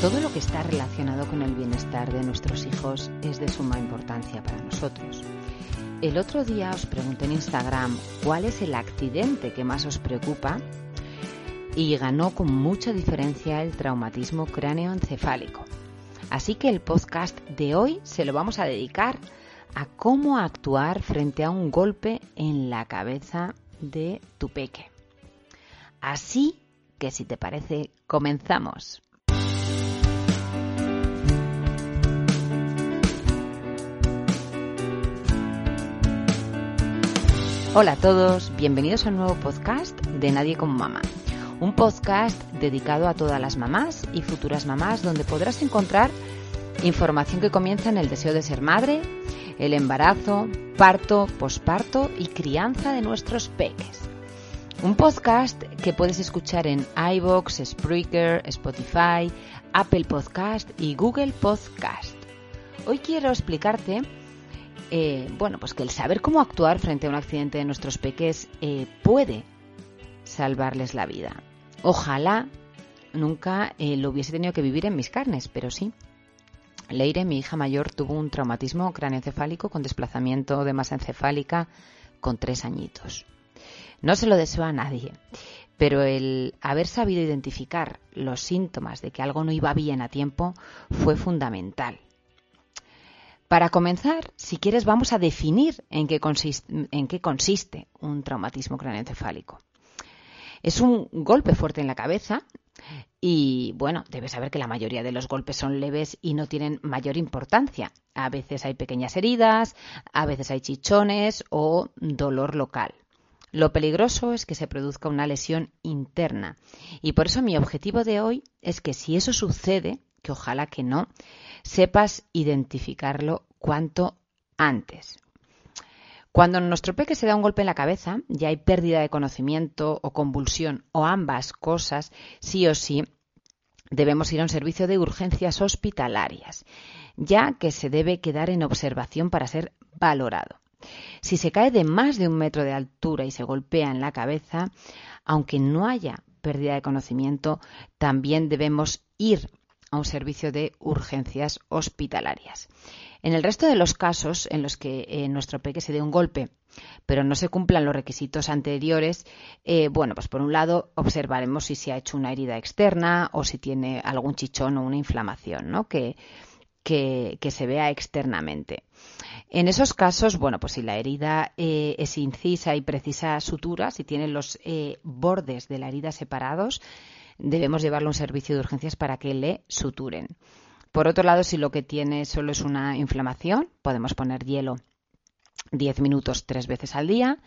todo lo que está relacionado con el bienestar de nuestros hijos es de suma importancia para nosotros. El otro día os pregunté en Instagram cuál es el accidente que más os preocupa y ganó con mucha diferencia el traumatismo cráneoencefálico. Así que el podcast de hoy se lo vamos a dedicar a cómo actuar frente a un golpe en la cabeza de tu peque. Así que si te parece, comenzamos. Hola a todos, bienvenidos a un nuevo podcast de Nadie como Mamá. Un podcast dedicado a todas las mamás y futuras mamás donde podrás encontrar información que comienza en el deseo de ser madre, el embarazo, parto, posparto y crianza de nuestros peques. Un podcast que puedes escuchar en iBox, Spreaker, Spotify, Apple Podcast y Google Podcast. Hoy quiero explicarte, eh, bueno, pues que el saber cómo actuar frente a un accidente de nuestros peques eh, puede salvarles la vida. Ojalá nunca eh, lo hubiese tenido que vivir en mis carnes, pero sí, Leire, mi hija mayor, tuvo un traumatismo cráneoencefálico con desplazamiento de masa encefálica con tres añitos. No se lo deseo a nadie, pero el haber sabido identificar los síntomas de que algo no iba bien a tiempo fue fundamental. Para comenzar, si quieres, vamos a definir en qué consiste, un traumatismo cráneoencefálico. Es un golpe fuerte en la cabeza y bueno, debes saber que la mayoría de los golpes son leves y no tienen mayor importancia. A veces hay pequeñas heridas, a veces hay chichones o dolor local. Lo peligroso es que se produzca una lesión interna. Y por eso mi objetivo de hoy es que si eso sucede, que ojalá que no, sepas identificarlo cuanto antes. Cuando nuestro peque se da un golpe en la cabeza y hay pérdida de conocimiento o convulsión o ambas cosas, sí o sí debemos ir a un servicio de urgencias hospitalarias, ya que se debe quedar en observación para ser valorado. Si se cae de más de un metro de altura y se golpea en la cabeza, aunque no haya pérdida de conocimiento, también debemos ir a un servicio de urgencias hospitalarias. En el resto de los casos en los que eh, nuestro peque se dé un golpe, pero no se cumplan los requisitos anteriores, eh, bueno, pues por un lado observaremos si se ha hecho una herida externa o si tiene algún chichón o una inflamación, ¿no? Que, se vea externamente. En esos casos, bueno, pues si la herida eh, es incisa y precisa sutura, si tiene los bordes de la herida separados, debemos llevarlo a un servicio de urgencias para que le suturen. Por otro lado, si lo que tiene solo es una inflamación, podemos poner hielo 10 minutos tres veces al día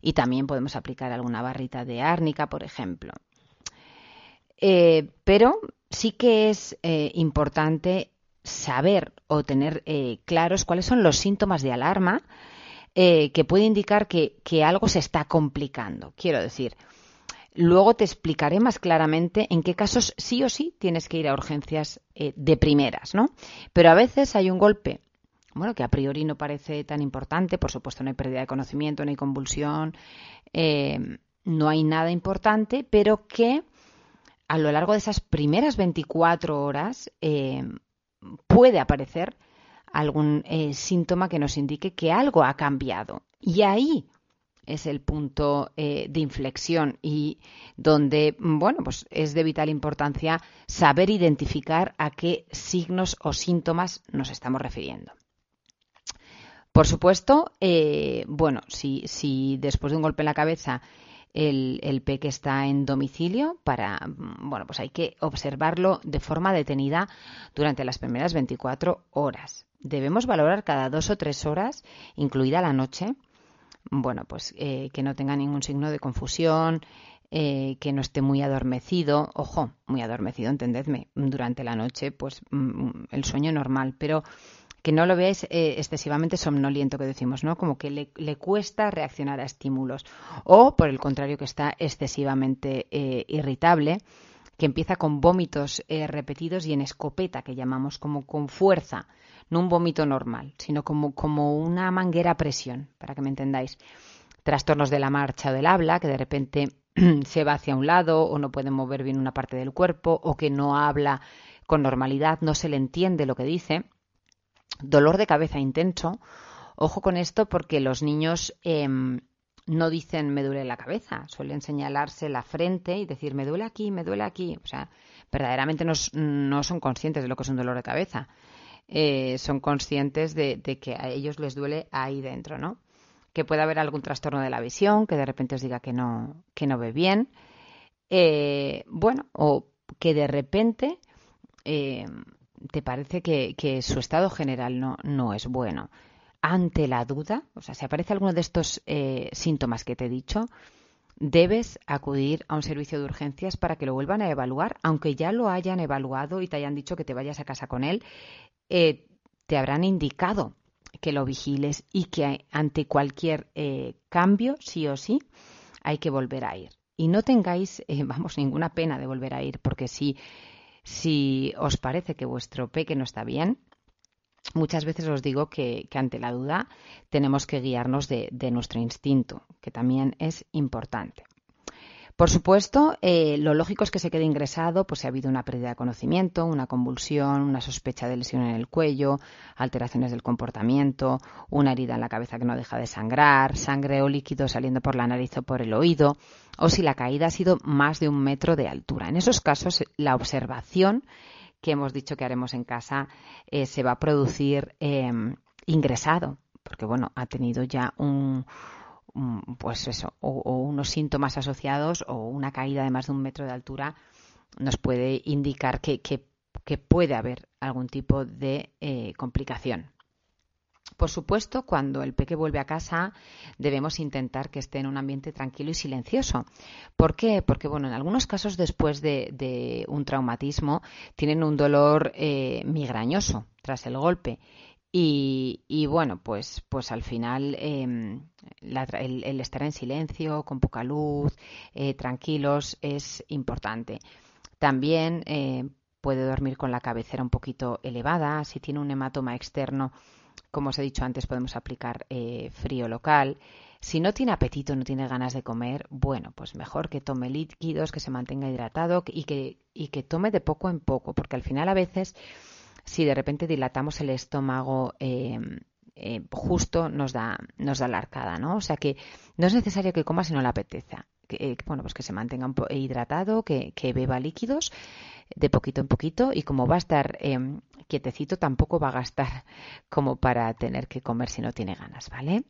y también podemos aplicar alguna barrita de árnica, por ejemplo. Eh, pero sí que es eh, importante saber o tener eh, claros cuáles son los síntomas de alarma que puede indicar que, que algo se está complicando. Quiero decir, Luego te explicaré más claramente en qué casos sí o sí tienes que ir a urgencias eh, de primeras, ¿no? Pero a veces hay un golpe, bueno, que a priori no parece tan importante, por supuesto no hay pérdida de conocimiento, no hay convulsión, eh, no hay nada importante, pero que a lo largo de esas primeras 24 horas eh, puede aparecer algún síntoma que nos indique que algo ha cambiado. Y ahí es el punto eh, de inflexión y donde, bueno, pues es de vital importancia saber identificar a qué signos o síntomas nos estamos refiriendo. Por supuesto, eh, bueno, si, si, después de un golpe en la cabeza el, el, peque está en domicilio, para, bueno, pues hay que observarlo de forma detenida durante las primeras 24 horas. debemos valorar cada dos o tres horas, incluida la noche, bueno, pues eh, que no tenga ningún signo de confusión, eh, que no esté muy adormecido, ojo, muy adormecido, entendedme, durante la noche, pues mm, el sueño normal, pero que no lo veáis eh, excesivamente somnoliento, que decimos, ¿no? Como que le, cuesta reaccionar a estímulos. O, por el contrario, que está excesivamente irritable, que empieza con vómitos repetidos y en escopeta, que llamamos como con fuerza no un vómito normal, sino como, como una manguera a presión, para que me entendáis. Trastornos de la marcha o del habla, que de repente se va hacia un lado o no puede mover bien una parte del cuerpo o que no habla con normalidad, no se le entiende lo que dice. Dolor de cabeza intenso. Ojo con esto porque los niños em, no dicen me duele la cabeza, suelen señalarse la frente y decir me duele aquí, me duele aquí. O sea, verdaderamente no, no son conscientes de lo que es un dolor de cabeza. Eh, son conscientes de, que a ellos les duele ahí dentro, ¿no? Que puede haber algún trastorno de la visión, que de repente os diga que no, que no ve bien. Eh, bueno, o que de repente eh, te parece que, su estado general no, no es bueno. Ante la duda, o sea, si aparece alguno de estos síntomas que te he dicho, debes acudir a un servicio de urgencias para que lo vuelvan a evaluar, aunque ya lo hayan evaluado y te hayan dicho que te vayas a casa con él eh, te habrán indicado que lo vigiles y que ante cualquier eh, cambio, sí o sí, hay que volver a ir. Y no tengáis, eh, vamos, ninguna pena de volver a ir, porque si, si os parece que vuestro peque no está bien, muchas veces os digo que, ante la duda tenemos que guiarnos de nuestro instinto, que también es importante. Por supuesto, eh, lo lógico es que se quede ingresado pues si ha habido una pérdida de conocimiento, una convulsión, una sospecha de lesión en el cuello, alteraciones del comportamiento, una herida en la cabeza que no deja de sangrar, sangre o líquido saliendo por la nariz o por el oído, o si la caída ha sido más de un metro de altura. En esos casos, la observación que hemos dicho que haremos en casa eh, se va a producir em, ingresado, porque bueno, ha tenido ya un, pues eso, o, unos síntomas asociados o una caída de más de un metro de altura nos puede indicar que, puede haber algún tipo de eh, complicación. Por supuesto, cuando el peque vuelve a casa, debemos intentar que esté en un ambiente tranquilo y silencioso. ¿Por qué? Porque, bueno, en algunos casos, después de, un traumatismo, tienen un dolor eh, migrañoso tras el golpe y, bueno, pues, pues al final em, el, estar en silencio, con poca luz, eh, tranquilos, es importante. También eh, puede dormir con la cabecera un poquito elevada. Si tiene un hematoma externo, como os he dicho antes, podemos aplicar eh, frío local. Si no tiene apetito, no tiene ganas de comer, bueno, pues mejor que tome líquidos, que se mantenga hidratado y que, y que tome de poco en poco, porque al final a veces si de repente dilatamos el estómago em, eh, justo nos da, nos da la arcada, ¿no? O sea que no es necesario que coma si no le apetece. Que, eh, bueno, pues que se mantenga hidratado, que, beba líquidos de poquito en poquito y como va a estar em, quietecito tampoco va a gastar como para tener que comer si no tiene ganas, ¿vale?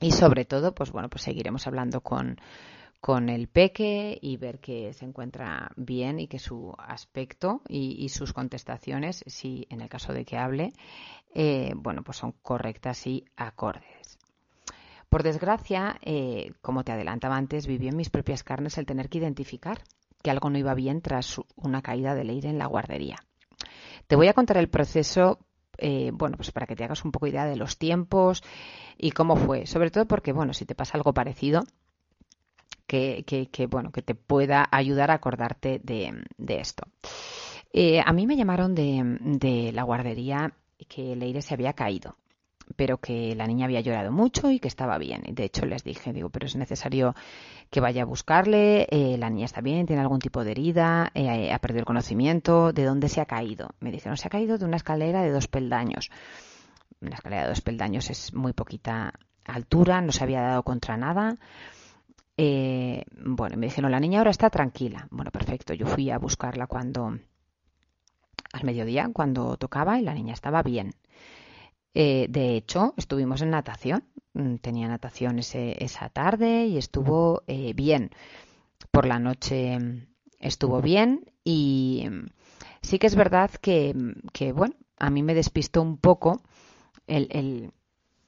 Y sobre todo, pues bueno, pues seguiremos hablando con, con el peque y ver que se encuentra bien y que su aspecto y, sus contestaciones, si en el caso de que hable, eh, bueno, pues son correctas y acordes. Por desgracia, eh, como te adelantaba antes, viví en mis propias carnes el tener que identificar que algo no iba bien tras una caída de Leire en la guardería. Te voy a contar el proceso eh, bueno, pues para que te hagas un poco idea de los tiempos y cómo fue. Sobre todo porque, bueno, si te pasa algo parecido, que, bueno, que te pueda ayudar a acordarte de, esto. Eh, a mí me llamaron de, la guardería que Leire se había caído pero que la niña había llorado mucho y que estaba bien. De hecho, les dije, digo, pero es necesario que vaya a buscarle, eh, la niña está bien, tiene algún tipo de herida, eh, ha perdido el conocimiento, ¿de dónde se ha caído? Me dijeron, se ha caído de una escalera de dos peldaños. Una escalera de dos peldaños es muy poquita altura, no se había dado contra nada. Eh, bueno, me dijeron, la niña ahora está tranquila. Bueno, perfecto. Yo fui a buscarla cuando, al mediodía, cuando tocaba y la niña estaba bien. Eh, de hecho, estuvimos en natación. Mm, tenía natación esa tarde y estuvo eh, bien. Por la noche estuvo bien y sí que es verdad que, que bueno, a mí me despistó un poco el,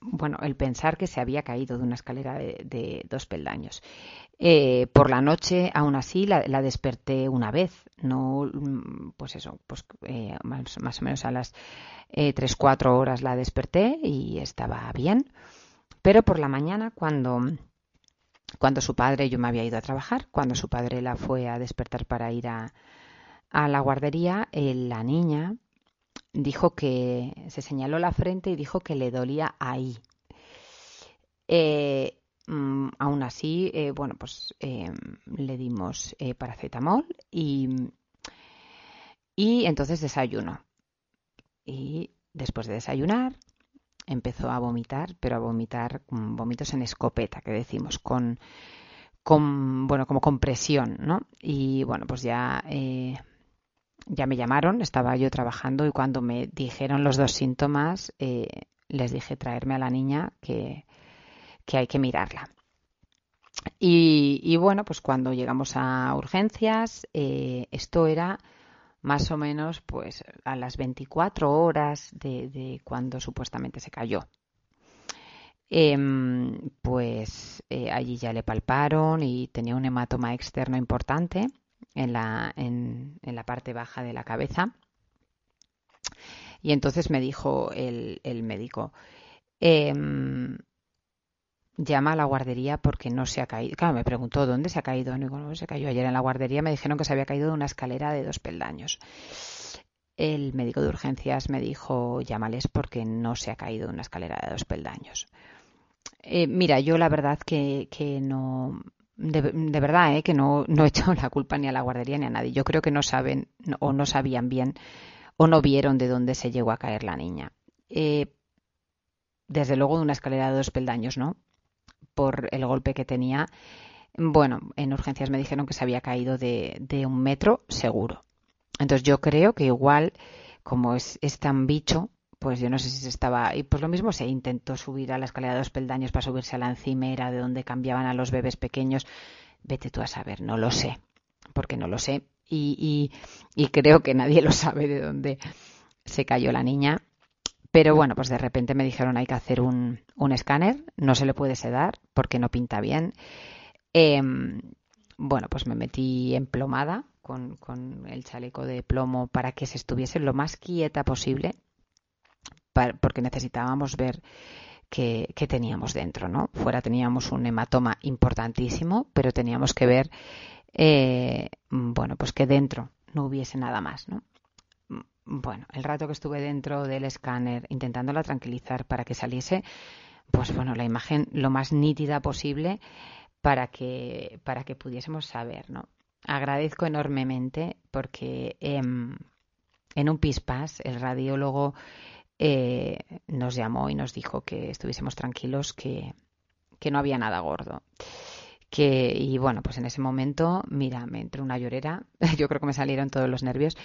bueno, el pensar que se había caído de una escalera de, dos peldaños. Eh, por la noche, aún así, la, desperté una vez, no, pues eso, pues eh, más, o menos a las eh, tres, cuatro horas la desperté y estaba bien. Pero por la mañana, cuando, cuando su padre, yo me había ido a trabajar, cuando su padre la fue a despertar para ir a, a la guardería, la niña dijo que se señaló la frente y dijo que le dolía ahí. Eh, mm, aún así, eh, bueno, pues eh, le dimos paracetamol y, y entonces desayunó. Y después de desayunar, empezó a vomitar, pero a vomitar vómitos en escopeta, que decimos, con, con bueno, como con presión, ¿no? Y bueno, pues ya ya me llamaron, estaba yo trabajando y cuando me dijeron los dos síntomas, eh, les dije traerme a la niña que, hay que mirarla. Y, bueno, pues cuando llegamos a urgencias, eh, esto era más o menos pues a las 24 horas de, cuando supuestamente se cayó. Em, pues eh, allí ya le palparon y tenía un hematoma externo importante en la, en, la parte baja de la cabeza. Y entonces me dijo el, el médico, em, llama a la guardería porque no se ha caído. Claro, me preguntó dónde se ha caído. No, se cayó ayer en la guardería. Me dijeron que se había caído de una escalera de dos peldaños. El médico de urgencias me dijo, llámales porque no se ha caído de una escalera de dos peldaños. Eh, mira, yo la verdad que, que no, de, verdad, ¿eh? que no, no he echado la culpa ni a la guardería ni a nadie. Yo creo que no saben o no sabían bien o no vieron de dónde se llegó a caer la niña. Eh, desde luego de una escalera de dos peldaños, ¿no? Por el golpe que tenía. Bueno, en urgencias me dijeron que se había caído de, de un metro seguro. Entonces yo creo que igual, como es, es tan bicho, pues yo no sé si se estaba. Y pues lo mismo se intentó subir a la escalera de dos peldaños para subirse a la encimera de donde cambiaban a los bebés pequeños. Vete tú a saber, no lo sé, porque no lo sé. Y, y, creo que nadie lo sabe de dónde se cayó la niña. Pero bueno, pues de repente me dijeron hay que hacer un, un escáner, no se le puede sedar porque no pinta bien. Em, bueno, pues me metí emplomada con, con el chaleco de plomo para que se estuviese lo más quieta posible porque necesitábamos ver qué, teníamos dentro, ¿no? Fuera teníamos un hematoma importantísimo, pero teníamos que ver, eh, bueno, pues que dentro no hubiese nada más, ¿no? Bueno, el rato que estuve dentro del escáner intentándola tranquilizar para que saliese, pues bueno, la imagen lo más nítida posible para que, para que pudiésemos saber, ¿no? Agradezco enormemente porque em, en un pispas el radiólogo eh, nos llamó y nos dijo que estuviésemos tranquilos, que, que no había nada gordo. Que, y bueno, pues en ese momento, mira, me entró una llorera, yo creo que me salieron todos los nervios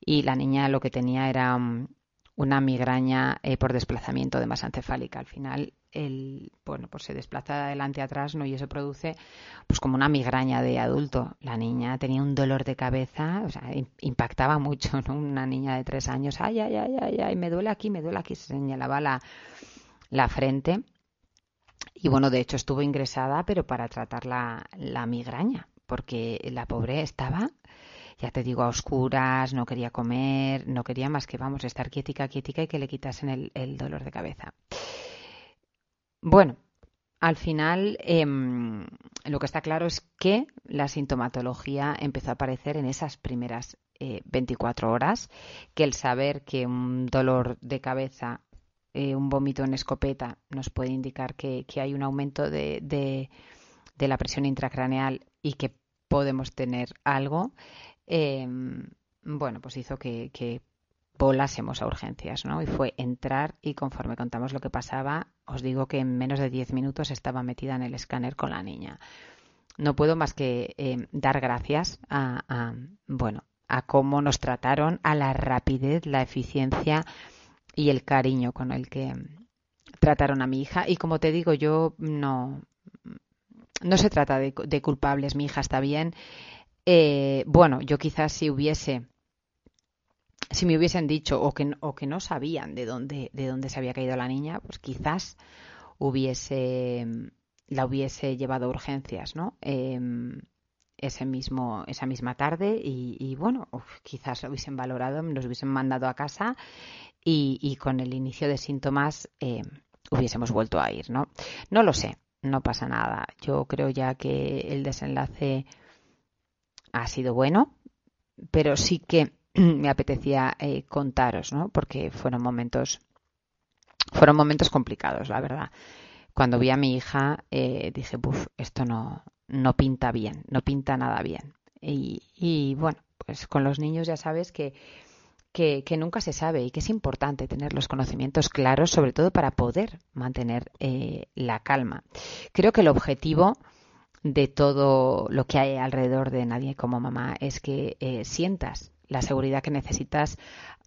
y la niña lo que tenía era mm, una migraña eh, por desplazamiento de masa encefálica. Al final, el, bueno, pues se desplaza de adelante a atrás, ¿no? Y eso produce, pues como una migraña de adulto. La niña tenía un dolor de cabeza, o sea, impactaba mucho, ¿no? Una niña de tres años, ay, ay, ay, ay, ay, me duele aquí, me duele aquí, se señalaba la, la frente. Y bueno, de hecho estuvo ingresada, pero para tratar la, la migraña, porque la pobre estaba ya te digo, a oscuras, no quería comer, no quería más que, vamos, estar quietica, quietica y que le quitasen el, dolor de cabeza. Bueno, al final, em, lo que está claro es que la sintomatología empezó a aparecer en esas primeras 24 eh, horas, que el saber que un dolor de cabeza, eh, un vómito en escopeta, nos puede indicar que, hay un aumento de, de, la presión intracraneal y que podemos tener algo, Em, bueno, pues hizo que, volásemos a urgencias, ¿no? Y fue entrar y conforme contamos lo que pasaba, os digo que en menos de 10 minutos estaba metida en el escáner con la niña. No puedo más que em, dar gracias a, bueno, a cómo nos trataron, a la rapidez, la eficiencia y el cariño con el que trataron a mi hija. Y como te digo, yo no, no se trata de, de culpables. Mi hija está bien eh, bueno, yo quizás si hubiese si me hubiesen dicho o que, o que no sabían de dónde, de dónde se había caído la niña, pues quizás hubiese la hubiese llevado a urgencias, ¿no? Em, ese mismo, esa misma tarde y, bueno, quizás lo hubiesen valorado, nos hubiesen mandado a casa y, con el inicio de síntomas em, hubiésemos vuelto a ir, ¿no? No lo sé, no pasa nada. Yo creo ya que el desenlace ha sido bueno, pero sí que me apetecía eh, contaros, ¿no? Porque fueron momentos, fueron momentos complicados, la verdad. Cuando vi a mi hija eh, dije, buf, esto no, no pinta bien, no pinta nada bien. Y, bueno, pues con los niños ya sabes que, que, nunca se sabe y que es importante tener los conocimientos claros, sobre todo para poder mantener eh, la calma. Creo que el objetivo de todo lo que hay alrededor de nadie como mamá es que sientas la seguridad que necesitas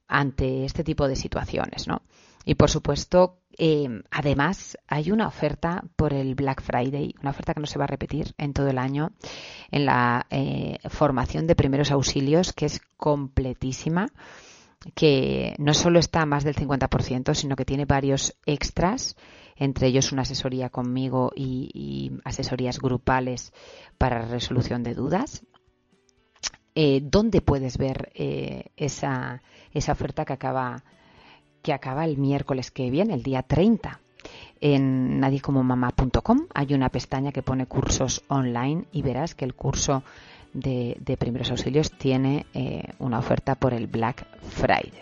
ante este tipo de situaciones, ¿no? Y por supuesto, eh, además hay una oferta por el Black Friday, una oferta que no se va a repetir en todo el año, en la eh, formación de primeros auxilios, que es completísima, que no solo está a más del 50%, sino que tiene varios extras, entre ellos una asesoría conmigo y, y asesorías grupales para resolución de dudas eh, dónde puedes ver eh, esa, oferta que acaba, que acaba el miércoles que viene, el día 30. En nadiecomomamá.com hay una pestaña que pone cursos online y verás que el curso de, primeros auxilios tiene eh, una oferta por el Black Friday.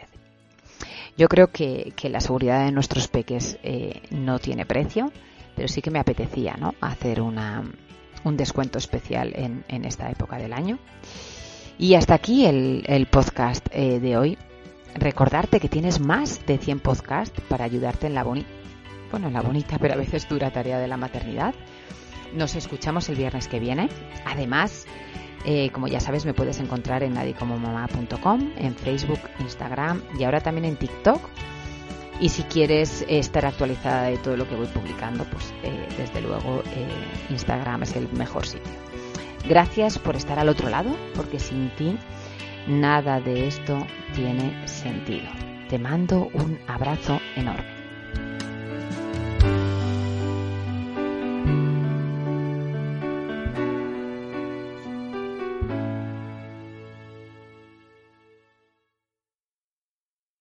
Yo creo que, la seguridad de nuestros peques no tiene precio, pero sí que me apetecía ¿no? hacer una, un descuento especial en esta época del año. Y hasta aquí el, podcast eh, de hoy. Recordarte que tienes más de 100 podcasts para ayudarte en la bonita, bueno, en la bonita, pero a veces dura tarea de la maternidad. Nos escuchamos el viernes que viene. Además, eh, como ya sabes, me puedes encontrar en nadiecomomamá.com, en Facebook, Instagram y ahora también en TikTok. Y si quieres estar actualizada de todo lo que voy publicando, pues eh, desde luego Instagram es el mejor sitio. Gracias por estar al otro lado, porque sin ti nada de esto tiene sentido. Te mando un abrazo enorme.